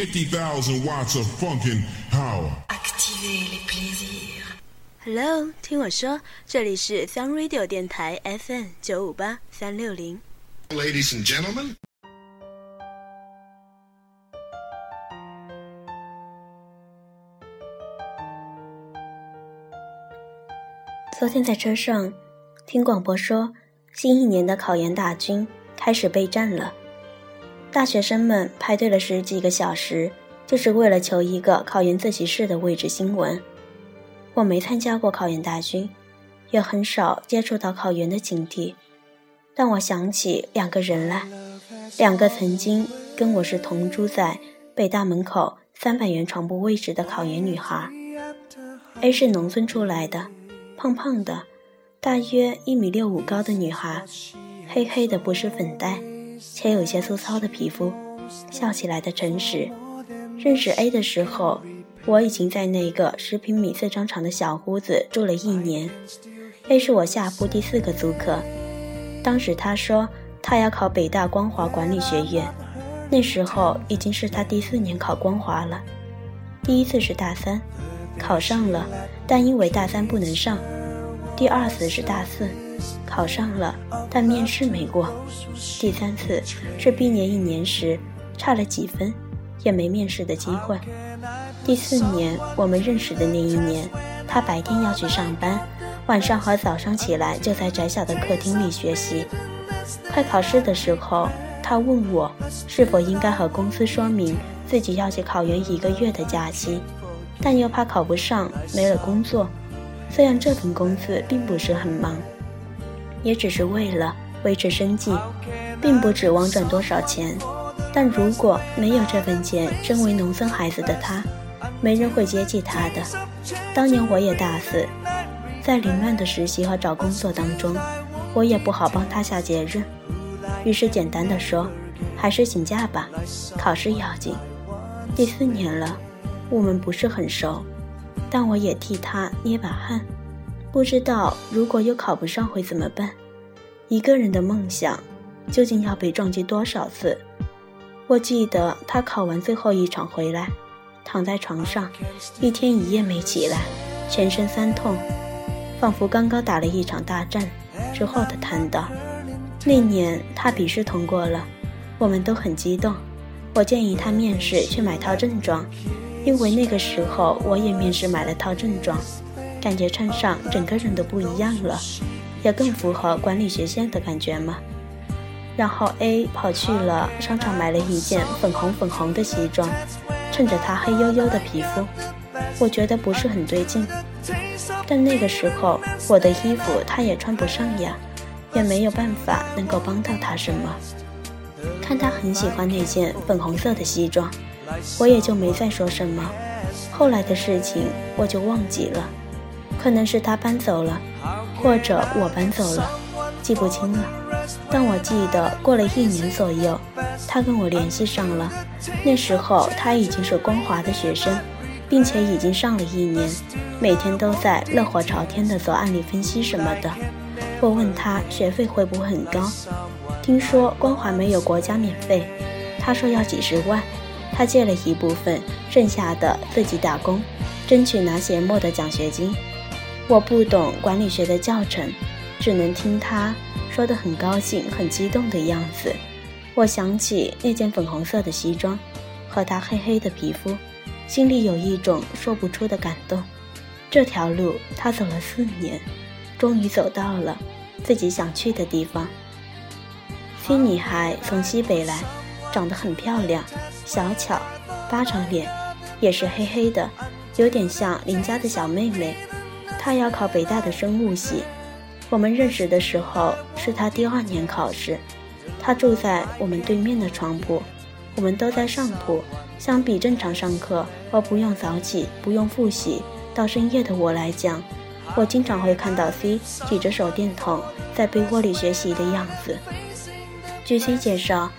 50,000 watts of funkin' power. Activez les plaisirs. Hello，听我说，这里是 Sun Radio 电台 FM 九五八三六零。Ladies and gentlemen. 昨天在车上听广播说，新一年的考研大军开始备战了。大学生们排队了十几个小时，就是为了求一个考研自习室的位置。新闻，我没参加过考研大军，也很少接触到考研的境地，但我想起两个人来，两个曾经跟我是同住在北大门口三百元床铺位置的考研女孩。A 是农村出来的。胖胖的，大约一米六五高的女孩，黑黑的不是粉黛，且有些粗糙的皮肤，笑起来的诚实。认识 A 的时候，我已经在那个十平米四张床的小屋子住了一年。A 是我下铺第四个租客。当时他说他要考北大光华管理学院，那时候已经是他第四年考光华了。第一次是大三。考上了，但因为大三不能上。第二次是大四，考上了，但面试没过。第三次是毕业一年时，差了几分，也没面试的机会。第四年我们认识的那一年，他白天要去上班，晚上和早上起来就在窄小的客厅里学习。快考试的时候，他问我是否应该和公司说明自己要去考研一个月的假期。但又怕考不上，没了工作。虽然这份工资并不是很忙，也只是为了维持生计，并不指望赚多少钱。但如果没有这份钱，身为农村孩子的他，没人会接济他的。当年我也大四，在凌乱的实习和找工作当中，我也不好帮他下结论。于是简单的说，还是请假吧，考试要紧。第四年了。我们不是很熟，但我也替他捏把汗。不知道如果又考不上会怎么办？一个人的梦想究竟要被撞击多少次？我记得他考完最后一场回来，躺在床上，一天一夜没起来，全身酸痛，仿佛刚刚打了一场大战之后的瘫倒。那年他笔试通过了，我们都很激动。我建议他面试去买套正装。因为那个时候我也面试买了套正装，感觉穿上整个人都不一样了，也更符合管理学院的感觉嘛。然后 A 跑去了商场买了一件粉红粉红的西装，衬着他黑黝黝的皮肤，我觉得不是很对劲。但那个时候我的衣服他也穿不上呀，也没有办法能够帮到他什么。看他很喜欢那件粉红色的西装。我也就没再说什么，后来的事情我就忘记了，可能是他搬走了，或者我搬走了，记不清了。但我记得过了一年左右，他跟我联系上了，那时候他已经是光华的学生，并且已经上了一年，每天都在热火朝天的做案例分析什么的。我问他学费会不会很高，听说光华没有国家免费，他说要几十万。他借了一部分，剩下的自己打工，争取拿些末的奖学金。我不懂管理学的教程，只能听他说的很高兴、很激动的样子。我想起那件粉红色的西装，和他黑黑的皮肤，心里有一种说不出的感动。这条路他走了四年，终于走到了自己想去的地方。新女孩从西北来。长得很漂亮，小巧，巴掌脸，也是黑黑的，有点像邻家的小妹妹。她要考北大的生物系。我们认识的时候是她第二年考试，她住在我们对面的床铺，我们都在上铺。相比正常上课而不用早起、不用复习到深夜的我来讲，我经常会看到 C 举着手电筒在被窝里学习的样子。据 C 介绍。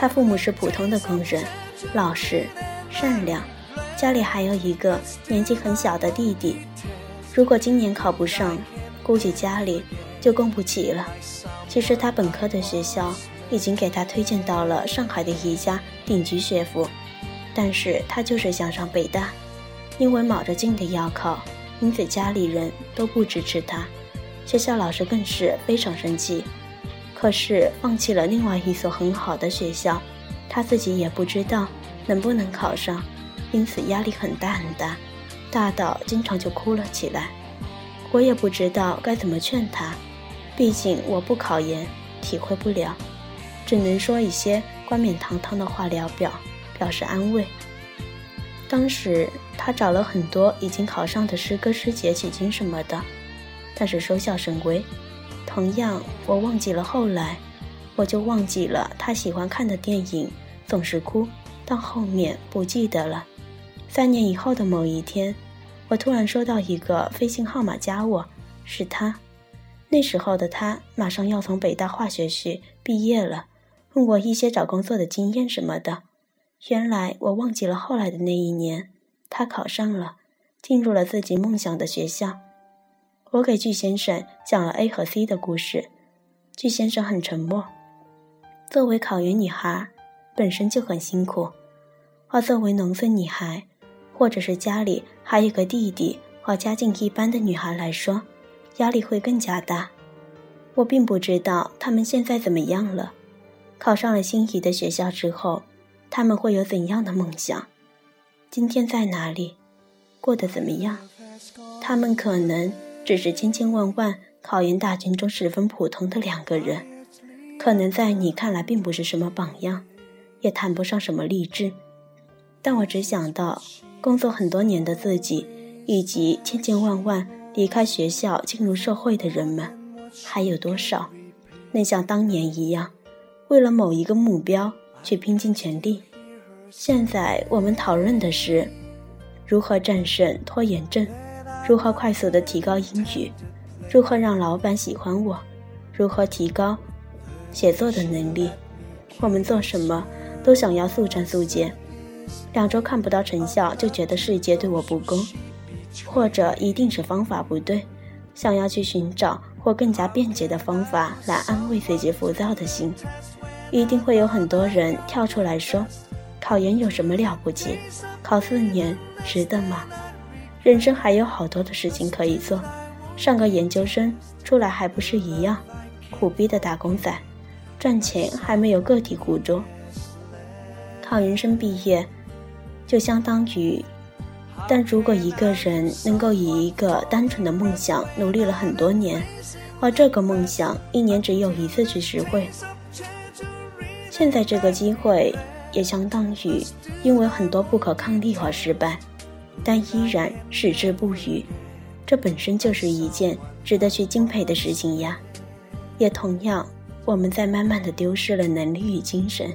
他父母是普通的工人，老实、善良，家里还有一个年纪很小的弟弟。如果今年考不上，估计家里就供不起了。其实他本科的学校已经给他推荐到了上海的一家顶级学府，但是他就是想上北大，因为卯着劲的要考，因此家里人都不支持他，学校老师更是非常生气。可是放弃了另外一所很好的学校，他自己也不知道能不能考上，因此压力很大很大，大到经常就哭了起来。我也不知道该怎么劝他，毕竟我不考研，体会不了，只能说一些冠冕堂皇的话聊表。表示安慰。当时他找了很多已经考上的师哥师姐取经什么的，但是收效甚微。同样，我忘记了后来，我就忘记了他喜欢看的电影，总是哭，到后面不记得了。三年以后的某一天，我突然收到一个飞信号码加我，是他。那时候的他马上要从北大化学系毕业了，问我一些找工作的经验什么的。原来我忘记了后来的那一年，他考上了，进入了自己梦想的学校。我给巨先生讲了 A 和 C 的故事，巨先生很沉默。作为考研女孩，本身就很辛苦，而作为农村女孩，或者是家里还有个弟弟或家境一般的女孩来说，压力会更加大。我并不知道他们现在怎么样了，考上了心仪的学校之后。他们会有怎样的梦想？今天在哪里？过得怎么样？他们可能只是千千万万考研大军中十分普通的两个人，可能在你看来并不是什么榜样，也谈不上什么励志。但我只想到工作很多年的自己，以及千千万万离开学校进入社会的人们，还有多少能像当年一样，为了某一个目标？去拼尽全力。现在我们讨论的是如何战胜拖延症，如何快速的提高英语，如何让老板喜欢我，如何提高写作的能力。我们做什么都想要速战速决，两周看不到成效就觉得世界对我不公，或者一定是方法不对，想要去寻找或更加便捷的方法来安慰自己浮躁的心。一定会有很多人跳出来说：“考研有什么了不起？考四年值得吗？人生还有好多的事情可以做，上个研究生出来还不是一样，苦逼的打工仔，赚钱还没有个体户多。考研生毕业就相当于……但如果一个人能够以一个单纯的梦想努力了很多年，而这个梦想一年只有一次去实惠。”现在这个机会也相当于因为很多不可抗力而失败，但依然矢志不渝，这本身就是一件值得去敬佩的事情呀。也同样，我们在慢慢的丢失了能力与精神，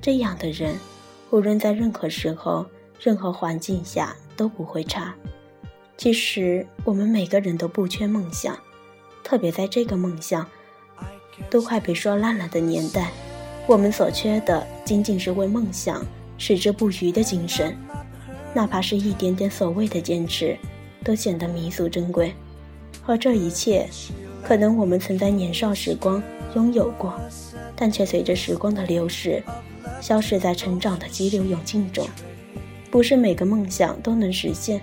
这样的人，无论在任何时候、任何环境下都不会差。其实我们每个人都不缺梦想，特别在这个梦想都快被说烂了的年代。我们所缺的仅仅是为梦想矢志不渝的精神，哪怕是一点点所谓的坚持，都显得弥足珍贵。而这一切，可能我们曾在年少时光拥有过，但却随着时光的流逝，消失在成长的激流勇进中。不是每个梦想都能实现，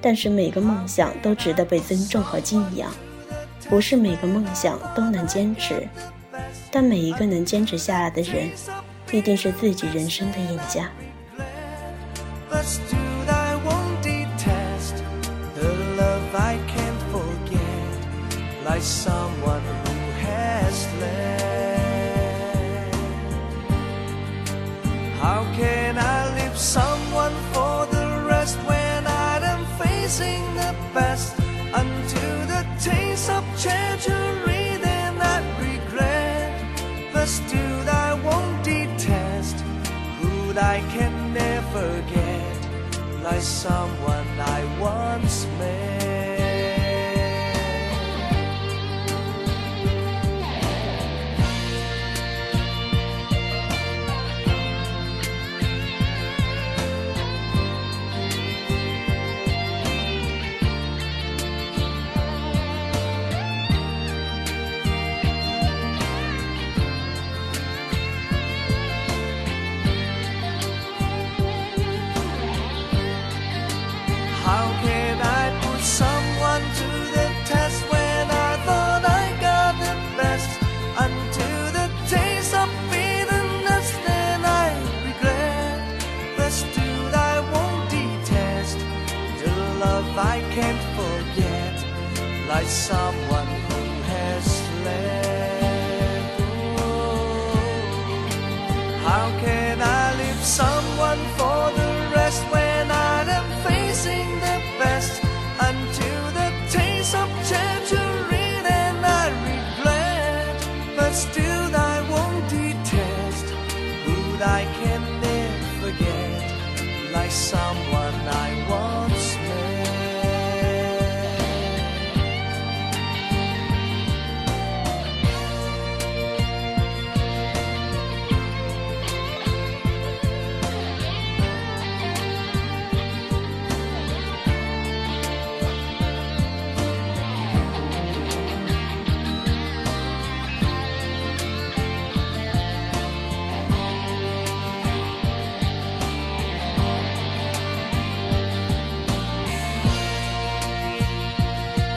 但是每个梦想都值得被尊重和敬仰。不是每个梦想都能坚持。但每一个能坚持下来的人，必定是自己人生的赢家。by someone who has left. How can I leave someone for the rest when I'm facing the best until the taste of treachery then I regret? The still I won't detest, who I can never get, like someone. can't forget like someone